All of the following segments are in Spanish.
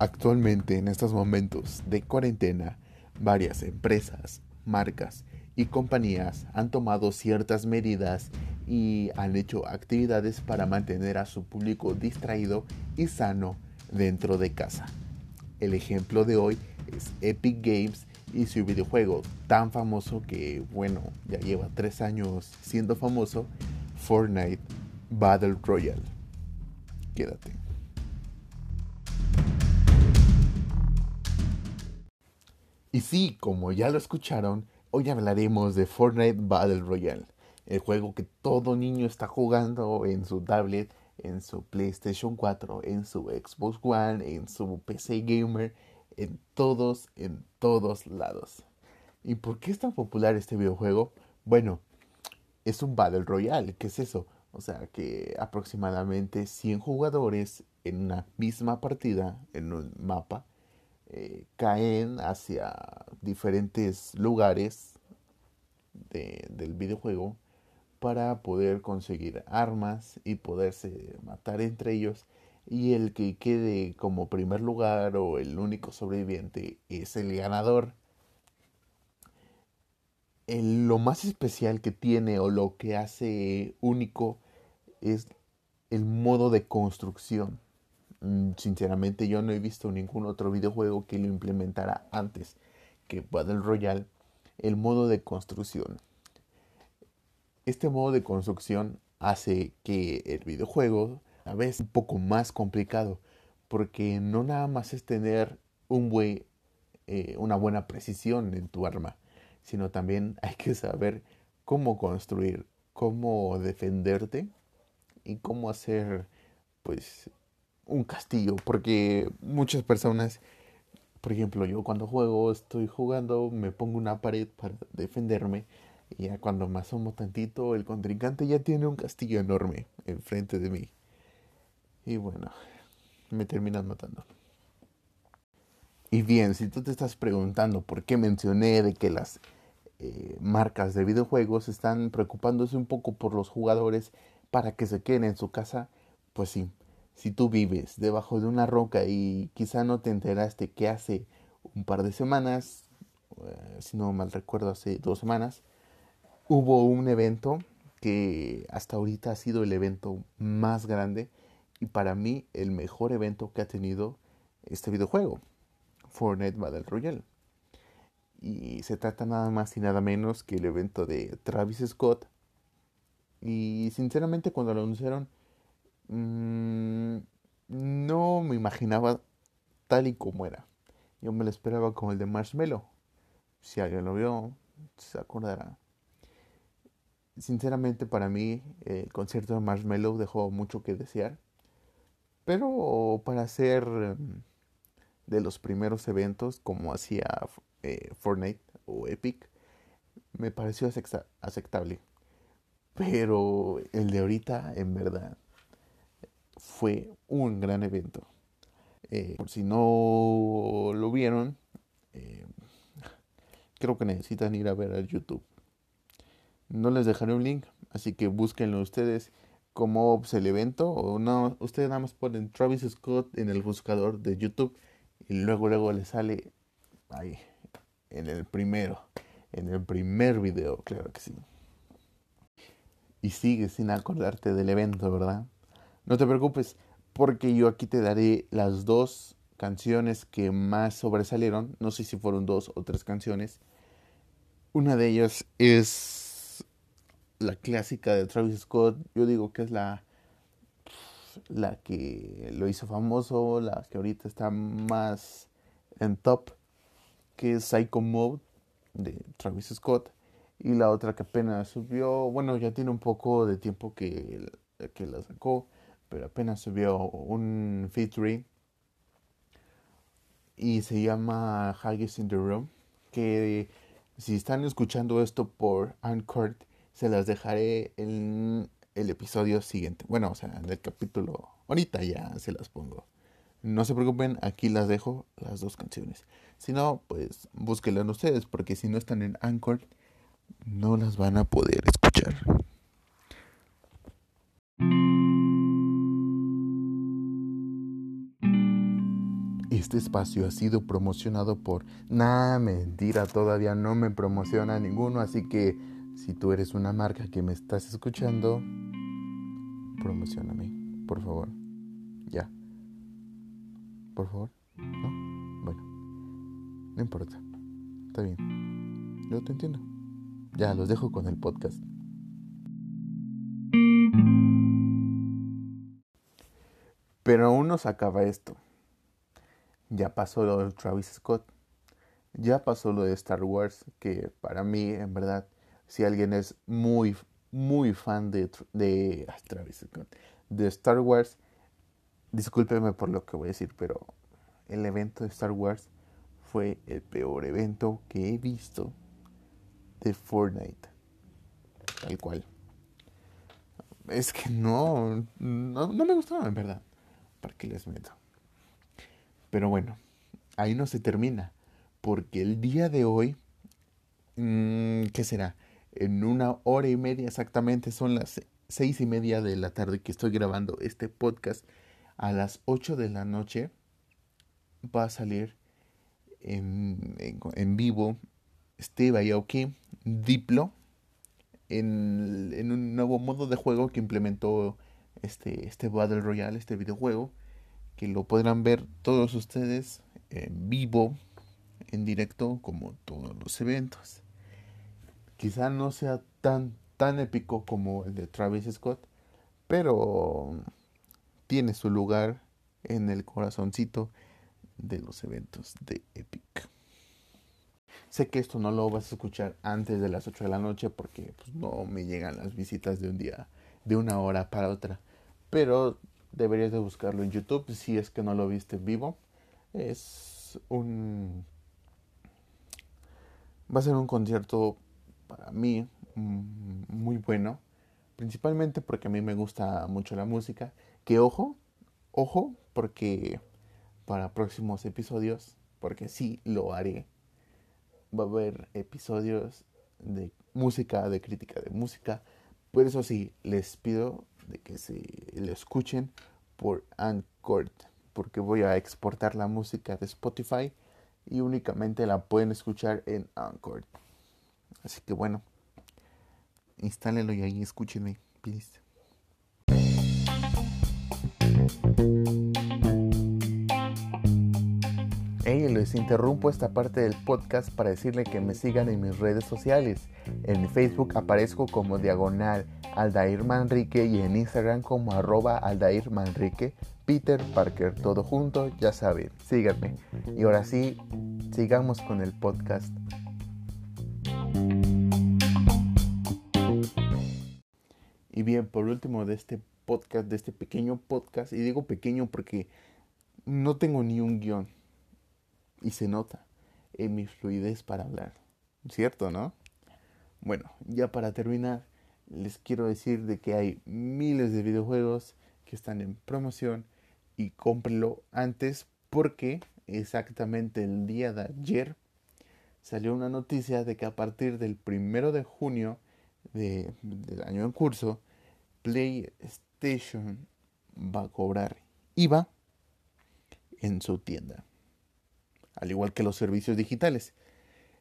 Actualmente, en estos momentos de cuarentena, varias empresas, marcas y compañías han tomado ciertas medidas y han hecho actividades para mantener a su público distraído y sano dentro de casa. El ejemplo de hoy es Epic Games y su videojuego tan famoso que, bueno, ya lleva tres años siendo famoso, Fortnite Battle Royale. Quédate. Y sí, como ya lo escucharon, hoy hablaremos de Fortnite Battle Royale, el juego que todo niño está jugando en su tablet, en su PlayStation 4, en su Xbox One, en su PC Gamer, en todos, en todos lados. ¿Y por qué es tan popular este videojuego? Bueno, es un Battle Royale, ¿qué es eso? O sea que aproximadamente 100 jugadores en una misma partida, en un mapa, eh, caen hacia diferentes lugares del videojuego para poder conseguir armas y poderse matar entre ellos y el que quede como primer lugar o el único sobreviviente es el ganador. lo más especial que tiene o lo que hace único es el modo de construcción. Mm, sinceramente yo no he visto ningún otro videojuego que lo implementara antes que Battle Royale el modo de construcción. Este modo de construcción hace que el videojuego a veces un poco más complicado porque no nada más es tener un buen, eh, una buena precisión en tu arma, sino también hay que saber cómo construir, cómo defenderte y cómo hacer pues un castillo, porque muchas personas, por ejemplo, yo cuando juego, estoy jugando, me pongo una pared para defenderme, y ya cuando me asomo tantito, el contrincante ya tiene un castillo enorme enfrente de mí. Y bueno, me terminan matando. Y bien, si tú te estás preguntando por qué mencioné de que las eh, marcas de videojuegos están preocupándose un poco por los jugadores para que se queden en su casa, pues sí, si tú vives debajo de una roca y quizá no te enteraste que hace un par de semanas, eh, si no mal recuerdo, hace dos semanas, hubo un evento que hasta ahorita ha sido el evento más grande y para mí el mejor evento que ha tenido este videojuego, Fortnite Battle Royale. Y se trata nada más y nada menos que el evento de Travis Scott. Y sinceramente cuando lo anunciaron Mm, no me imaginaba tal y como era. Yo me lo esperaba como el de Marshmello. Si alguien lo vio, se acordará. Sinceramente para mí el concierto de Marshmello dejó mucho que desear. Pero para ser mm, de los primeros eventos como hacía eh, Fortnite o Epic, me pareció aceptable. Pero el de ahorita, en verdad, fue un gran evento. Eh, por si no lo vieron, eh, creo que necesitan ir a ver a YouTube. No les dejaré un link, así que búsquenlo ustedes como el evento o no, ustedes nada más ponen Travis Scott en el buscador de YouTube y luego luego les sale ahí en el primero, en el primer video, claro que sí. Y sigue sin acordarte del evento, ¿verdad? No te preocupes, porque yo aquí te daré las dos canciones que más sobresalieron. No sé si fueron dos o tres canciones. Una de ellas es la clásica de Travis Scott. Yo digo que es la, la que lo hizo famoso, la que ahorita está más en top, que es Psycho Mode de Travis Scott. Y la otra que apenas subió, bueno, ya tiene un poco de tiempo que, que la sacó pero apenas subió un featuring y se llama Haggis in the Room que si están escuchando esto por Anchor se las dejaré en el episodio siguiente. Bueno o sea en el capítulo ahorita ya se las pongo. No se preocupen aquí las dejo las dos canciones. Si no pues búsquenlas ustedes porque si no están en Anchor no las van a poder escuchar Este espacio ha sido promocionado por... Nah, mentira, todavía no me promociona ninguno, así que si tú eres una marca que me estás escuchando, promocioname, por favor. Ya. Por favor. ¿No? Bueno. No importa. Está bien. Yo te entiendo. Ya, los dejo con el podcast. Pero aún no se acaba esto. Ya pasó lo de Travis Scott. Ya pasó lo de Star Wars, que para mí, en verdad, si alguien es muy, muy fan de, de Travis Scott, de Star Wars, discúlpeme por lo que voy a decir, pero el evento de Star Wars fue el peor evento que he visto de Fortnite. Tal cual. Es que no, no, no me gustó, en verdad. ¿Para qué les meto? Pero bueno, ahí no se termina. Porque el día de hoy, mmm, ¿qué será? En una hora y media exactamente, son las seis y media de la tarde que estoy grabando este podcast. A las ocho de la noche va a salir en, en, vivo Steve Aoki, Diplo, en, en, un nuevo modo de juego que implementó este, este Battle Royale, este videojuego, que lo podrán ver todos ustedes en vivo, en directo, como todos los eventos. Quizá no sea tan, tan épico como el de Travis Scott, pero tiene su lugar en el corazoncito de los eventos de Epic. Sé que esto no lo vas a escuchar antes de las 8 de la noche porque pues, no me llegan las visitas de un día, de una hora para otra. Pero deberías de buscarlo en YouTube si es que no lo viste en vivo. Es un... Va a ser un concierto para mí mm, muy bueno. Principalmente porque a mí me gusta mucho la música. Que ojo, ojo, porque para próximos episodios, porque sí lo haré, va a haber episodios de música, de crítica de música. Por eso sí, les pido de que se lo escuchen por Anchor, porque voy a exportar la música de Spotify y únicamente la pueden escuchar en Anchor. Así que bueno, instálenlo y ahí escúchenme, please. Hey, les interrumpo esta parte del podcast para decirle que me sigan en mis redes sociales. En Facebook aparezco como diagonal Aldair Manrique y en Instagram como arroba Aldair Manrique, Peter Parker, todo junto, ya saben, síganme. Y ahora sí, sigamos con el podcast. Y bien, por último de este podcast, de este pequeño podcast, y digo pequeño porque no tengo ni un guion, y se nota en mi fluidez para hablar, ¿cierto, no? Bueno, ya para terminar, les quiero decir de que hay miles de videojuegos que están en promoción y cómprenlo antes porque exactamente el día de ayer salió una noticia de que a partir del primero de junio de, del año en curso PlayStation va a cobrar IVA en su tienda al igual que los servicios digitales.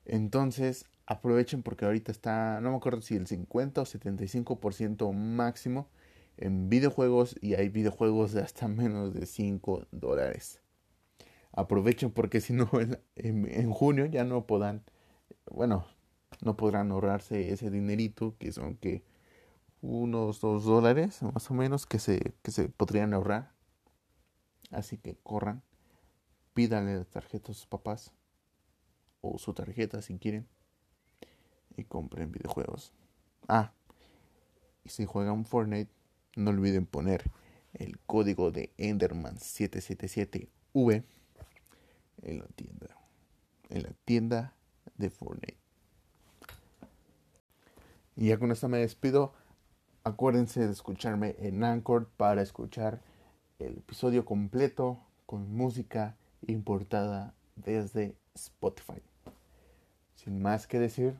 Entonces aprovechen porque ahorita está, no me acuerdo si el 50 o 75% máximo en videojuegos y hay videojuegos de hasta menos de 5 dólares. Aprovechen porque si no en, junio ya no podrán, bueno, no podrán ahorrarse ese dinerito que son que unos 2 dólares más o menos que se, que se podrían ahorrar. Así que corran, pídanle la tarjeta a sus papás o su tarjeta si quieren y compren videojuegos. Ah, y si juegan Fortnite, no olviden poner el código de Enderman777V en la tienda. En la tienda de Fortnite. Y ya con esto me despido. Acuérdense de escucharme en Anchor para escuchar el episodio completo con música importada desde Spotify. Sin más que decir,